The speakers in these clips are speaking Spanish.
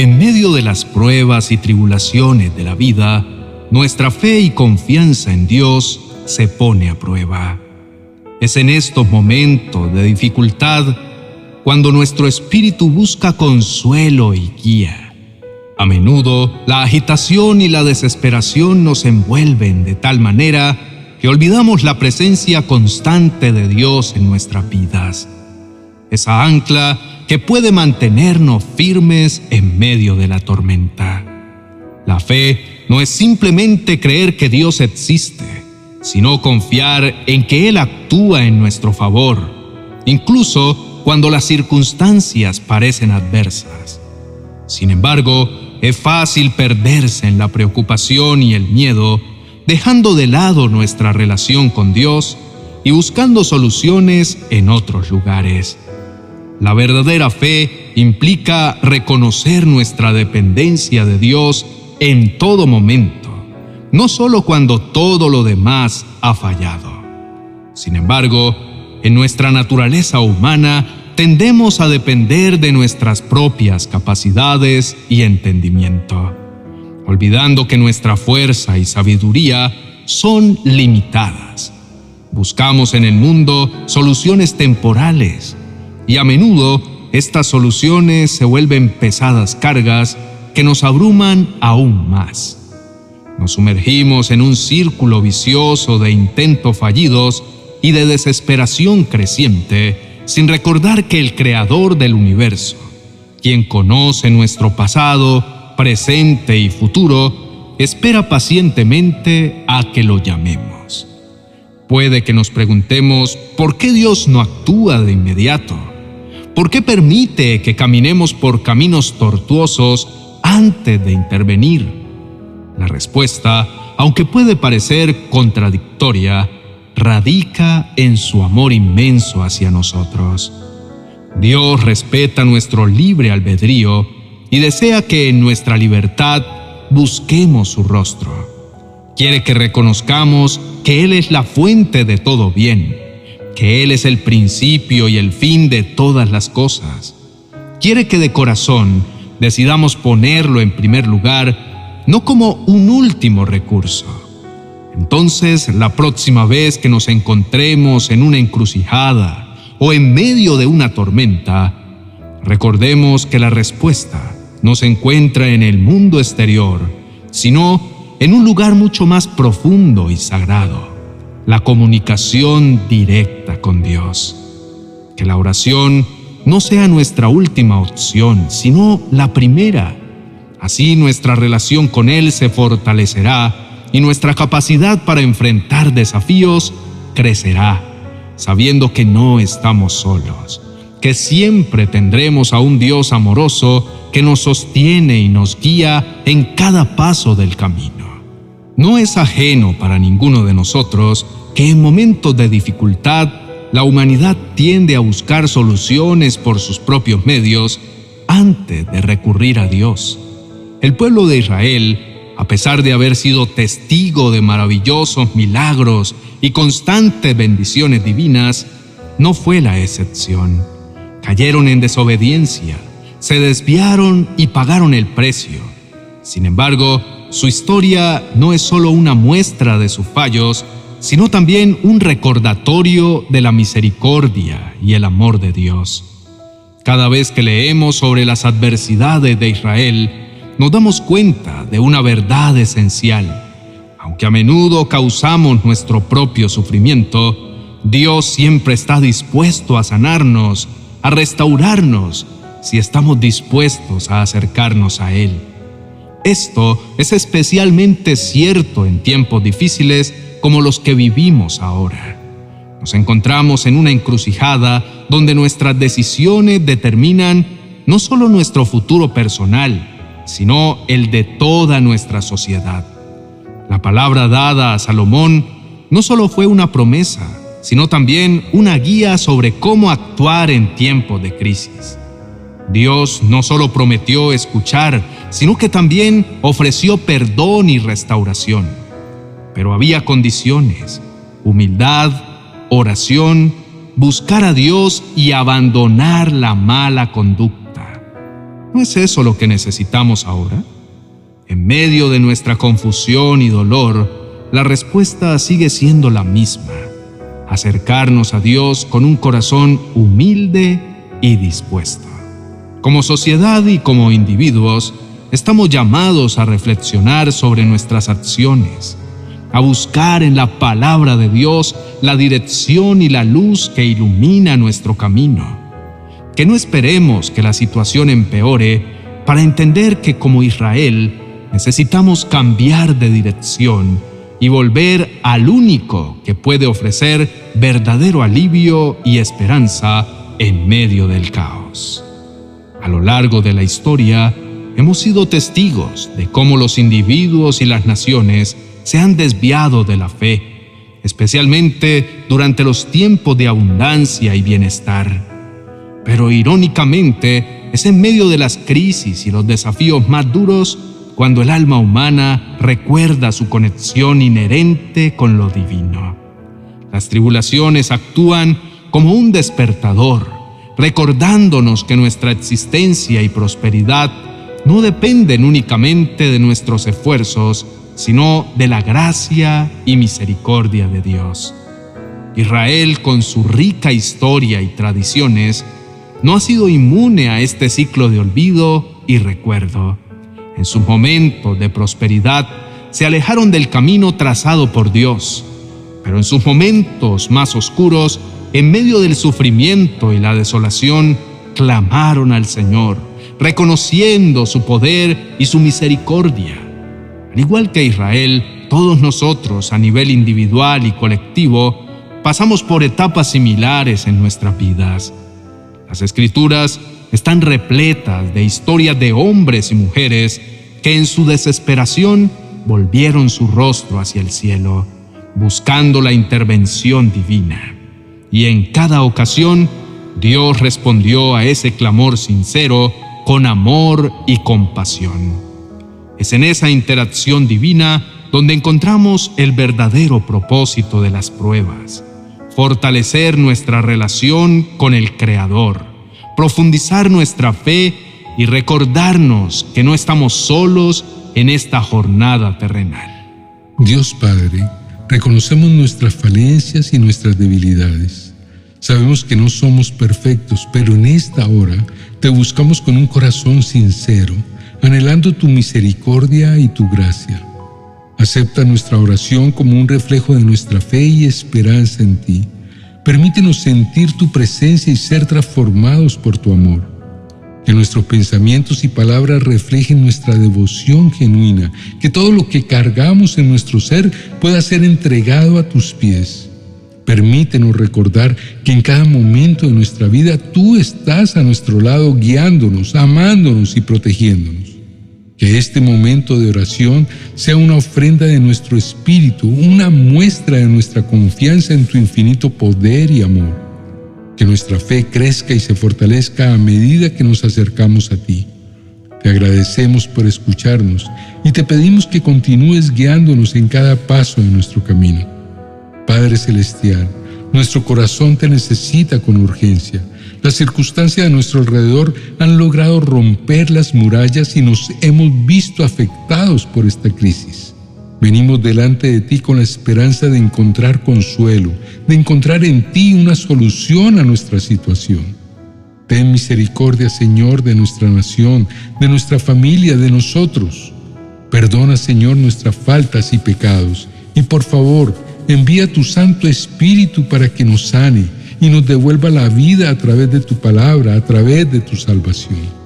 En medio de las pruebas y tribulaciones de la vida, nuestra fe y confianza en Dios se pone a prueba. Es en estos momentos de dificultad cuando nuestro espíritu busca consuelo y guía. A menudo la agitación y la desesperación nos envuelven de tal manera que olvidamos la presencia constante de Dios en nuestras vidas. Esa ancla que puede mantenernos firmes en medio de la tormenta. La fe no es simplemente creer que Dios existe, sino confiar en que Él actúa en nuestro favor, incluso cuando las circunstancias parecen adversas. Sin embargo, es fácil perderse en la preocupación y el miedo, dejando de lado nuestra relación con Dios y buscando soluciones en otros lugares. La verdadera fe implica reconocer nuestra dependencia de Dios en todo momento, no solo cuando todo lo demás ha fallado. Sin embargo, en nuestra naturaleza humana tendemos a depender de nuestras propias capacidades y entendimiento, olvidando que nuestra fuerza y sabiduría son limitadas. Buscamos en el mundo soluciones temporales y a menudo estas soluciones se vuelven pesadas cargas que nos abruman aún más. Nos sumergimos en un círculo vicioso de intentos fallidos y de desesperación creciente sin recordar que el Creador del universo, quien conoce nuestro pasado, presente y futuro, espera pacientemente a que lo llamemos. Puede que nos preguntemos por qué Dios no actúa de inmediato ¿Por qué permite que caminemos por caminos tortuosos antes de intervenir? La respuesta, aunque puede parecer contradictoria, radica en su amor inmenso hacia nosotros. Dios respeta nuestro libre albedrío y desea que en nuestra libertad busquemos su rostro. Quiere que reconozcamos que Él es la fuente de todo bien que Él es el principio y el fin de todas las cosas. Quiere que de corazón decidamos ponerlo en primer lugar, no como un último recurso. Entonces, la próxima vez que nos encontremos en una encrucijada o en medio de una tormenta, recordemos que la respuesta no se encuentra en el mundo exterior, sino en un lugar mucho más profundo y sagrado la comunicación directa con Dios. Que la oración no sea nuestra última opción, sino la primera. Así nuestra relación con Él se fortalecerá y nuestra capacidad para enfrentar desafíos crecerá, sabiendo que no estamos solos, que siempre tendremos a un Dios amoroso que nos sostiene y nos guía en cada paso del camino. No es ajeno para ninguno de nosotros que en momentos de dificultad la humanidad tiende a buscar soluciones por sus propios medios antes de recurrir a Dios. El pueblo de Israel, a pesar de haber sido testigo de maravillosos milagros y constantes bendiciones divinas, no fue la excepción. Cayeron en desobediencia, se desviaron y pagaron el precio. Sin embargo, su historia no es solo una muestra de sus fallos, sino también un recordatorio de la misericordia y el amor de Dios. Cada vez que leemos sobre las adversidades de Israel, nos damos cuenta de una verdad esencial. Aunque a menudo causamos nuestro propio sufrimiento, Dios siempre está dispuesto a sanarnos, a restaurarnos, si estamos dispuestos a acercarnos a Él. Esto es especialmente cierto en tiempos difíciles como los que vivimos ahora. Nos encontramos en una encrucijada donde nuestras decisiones determinan no solo nuestro futuro personal, sino el de toda nuestra sociedad. La palabra dada a Salomón no solo fue una promesa, sino también una guía sobre cómo actuar en tiempos de crisis. Dios no solo prometió escuchar, sino que también ofreció perdón y restauración. Pero había condiciones, humildad, oración, buscar a Dios y abandonar la mala conducta. ¿No es eso lo que necesitamos ahora? En medio de nuestra confusión y dolor, la respuesta sigue siendo la misma. Acercarnos a Dios con un corazón humilde y dispuesto. Como sociedad y como individuos, estamos llamados a reflexionar sobre nuestras acciones, a buscar en la palabra de Dios la dirección y la luz que ilumina nuestro camino. Que no esperemos que la situación empeore para entender que como Israel necesitamos cambiar de dirección y volver al único que puede ofrecer verdadero alivio y esperanza en medio del caos. A lo largo de la historia, hemos sido testigos de cómo los individuos y las naciones se han desviado de la fe, especialmente durante los tiempos de abundancia y bienestar. Pero irónicamente, es en medio de las crisis y los desafíos más duros cuando el alma humana recuerda su conexión inherente con lo divino. Las tribulaciones actúan como un despertador, recordándonos que nuestra existencia y prosperidad no dependen únicamente de nuestros esfuerzos, sino de la gracia y misericordia de Dios. Israel, con su rica historia y tradiciones, no ha sido inmune a este ciclo de olvido y recuerdo. En sus momentos de prosperidad se alejaron del camino trazado por Dios, pero en sus momentos más oscuros, en medio del sufrimiento y la desolación, clamaron al Señor, reconociendo su poder y su misericordia. Al igual que Israel, todos nosotros a nivel individual y colectivo pasamos por etapas similares en nuestras vidas. Las escrituras están repletas de historias de hombres y mujeres que en su desesperación volvieron su rostro hacia el cielo, buscando la intervención divina. Y en cada ocasión, Dios respondió a ese clamor sincero con amor y compasión. Es en esa interacción divina donde encontramos el verdadero propósito de las pruebas, fortalecer nuestra relación con el Creador, profundizar nuestra fe y recordarnos que no estamos solos en esta jornada terrenal. Dios Padre, reconocemos nuestras falencias y nuestras debilidades. Sabemos que no somos perfectos, pero en esta hora te buscamos con un corazón sincero anhelando tu misericordia y tu gracia. Acepta nuestra oración como un reflejo de nuestra fe y esperanza en ti. Permítenos sentir tu presencia y ser transformados por tu amor. Que nuestros pensamientos y palabras reflejen nuestra devoción genuina, que todo lo que cargamos en nuestro ser pueda ser entregado a tus pies. Permítenos recordar que en cada momento de nuestra vida tú estás a nuestro lado guiándonos, amándonos y protegiéndonos. Que este momento de oración sea una ofrenda de nuestro espíritu, una muestra de nuestra confianza en tu infinito poder y amor. Que nuestra fe crezca y se fortalezca a medida que nos acercamos a ti. Te agradecemos por escucharnos y te pedimos que continúes guiándonos en cada paso de nuestro camino. Padre Celestial, nuestro corazón te necesita con urgencia. Las circunstancias a nuestro alrededor han logrado romper las murallas y nos hemos visto afectados por esta crisis. Venimos delante de ti con la esperanza de encontrar consuelo, de encontrar en ti una solución a nuestra situación. Ten misericordia, Señor, de nuestra nación, de nuestra familia, de nosotros. Perdona, Señor, nuestras faltas y pecados. Y por favor, envía tu Santo Espíritu para que nos sane y nos devuelva la vida a través de tu palabra, a través de tu salvación.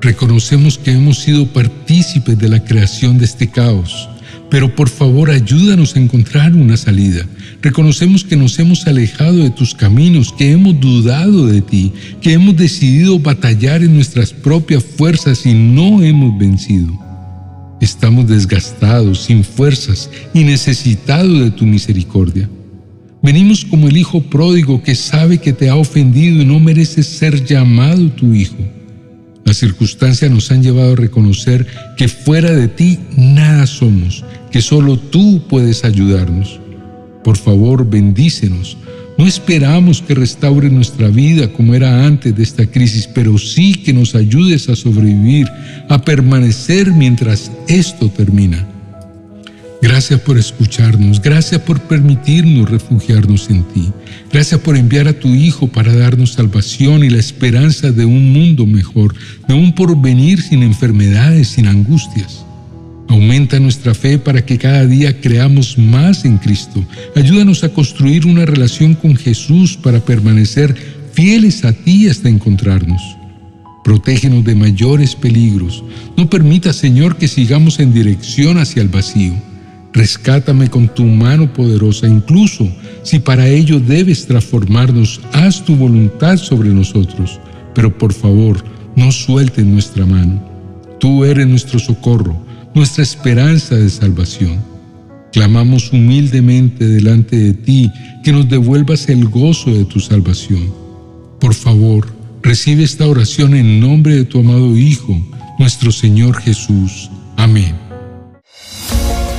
Reconocemos que hemos sido partícipes de la creación de este caos, pero por favor ayúdanos a encontrar una salida. Reconocemos que nos hemos alejado de tus caminos, que hemos dudado de ti, que hemos decidido batallar en nuestras propias fuerzas y no hemos vencido. Estamos desgastados, sin fuerzas y necesitados de tu misericordia. Venimos como el hijo pródigo que sabe que te ha ofendido y no merece ser llamado tu hijo. Las circunstancias nos han llevado a reconocer que fuera de ti nada somos, que solo tú puedes ayudarnos. Por favor, bendícenos, No esperamos que restaure nuestra vida como era antes de esta crisis, pero sí que nos ayudes a sobrevivir, a permanecer mientras esto termina. Gracias por escucharnos, gracias por permitirnos refugiarnos en ti, gracias por enviar a tu Hijo para darnos salvación y la esperanza de un mundo mejor, de un porvenir sin enfermedades, sin angustias. Aumenta nuestra fe para que cada día creamos más en Cristo. Ayúdanos a construir una relación con Jesús para permanecer fieles a ti hasta encontrarnos. Protégenos de mayores peligros. No permita, Señor, que sigamos en dirección hacia el vacío. Rescátame con tu mano poderosa, incluso si para ello debes transformarnos, haz tu voluntad sobre nosotros. Pero por favor, no sueltes nuestra mano. Tú eres nuestro socorro nuestra esperanza de salvación. Clamamos humildemente delante de ti que nos devuelvas el gozo de tu salvación. Por favor, recibe esta oración en nombre de tu amado Hijo, nuestro Señor Jesús. Amén.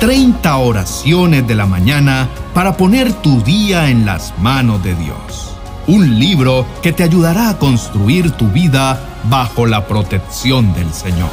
30 oraciones de la mañana para poner tu día en las manos de Dios. Un libro que te ayudará a construir tu vida bajo la protección del Señor.